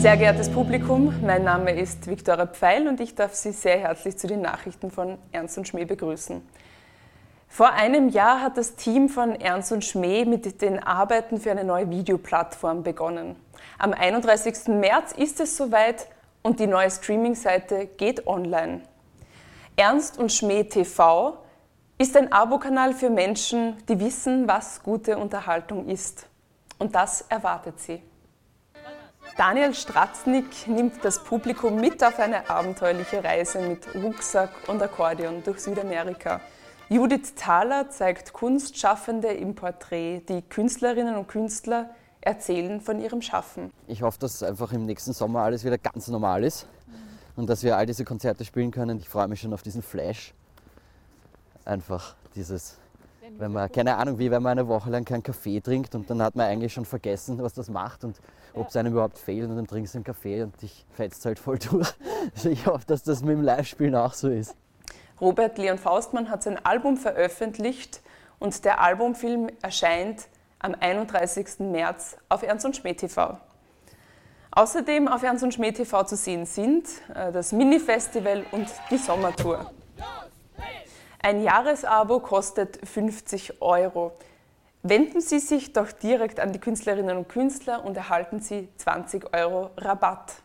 Sehr geehrtes Publikum, mein Name ist Viktoria Pfeil und ich darf Sie sehr herzlich zu den Nachrichten von Ernst und Schmäh begrüßen. Vor einem Jahr hat das Team von Ernst und Schmäh mit den Arbeiten für eine neue Videoplattform begonnen. Am 31. März ist es soweit und die neue Streaming-Seite geht online. Ernst und Schmäh TV ist ein Abokanal für Menschen, die wissen, was gute Unterhaltung ist. Und das erwartet sie. Daniel Stratznik nimmt das Publikum mit auf eine abenteuerliche Reise mit Rucksack und Akkordeon durch Südamerika. Judith Thaler zeigt Kunstschaffende im Porträt. Die Künstlerinnen und Künstler erzählen von ihrem Schaffen. Ich hoffe, dass einfach im nächsten Sommer alles wieder ganz normal ist und dass wir all diese Konzerte spielen können. Ich freue mich schon auf diesen Flash. Einfach dieses, wenn man, keine Ahnung, wie wenn man eine Woche lang keinen Kaffee trinkt und dann hat man eigentlich schon vergessen, was das macht und ob es einem überhaupt fehlt und dann trinkst du einen Kaffee und dich fetzt halt voll durch. Also ich hoffe, dass das mit dem Live-Spielen auch so ist. Robert Leon Faustmann hat sein Album veröffentlicht und der Albumfilm erscheint am 31. März auf Ernst und Schmäh TV. Außerdem auf Ernst und Schmäh TV zu sehen sind äh, das Mini-Festival und die Sommertour. Ein Jahresabo kostet 50 Euro. Wenden Sie sich doch direkt an die Künstlerinnen und Künstler und erhalten Sie 20 Euro Rabatt.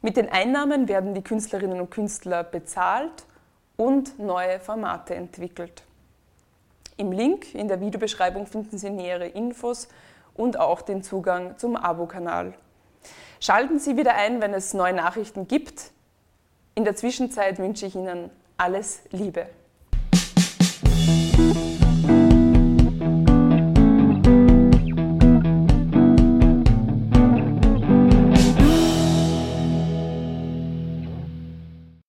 Mit den Einnahmen werden die Künstlerinnen und Künstler bezahlt und neue Formate entwickelt. Im Link in der Videobeschreibung finden Sie nähere Infos und auch den Zugang zum Abo-Kanal. Schalten Sie wieder ein, wenn es neue Nachrichten gibt. In der Zwischenzeit wünsche ich Ihnen alles Liebe.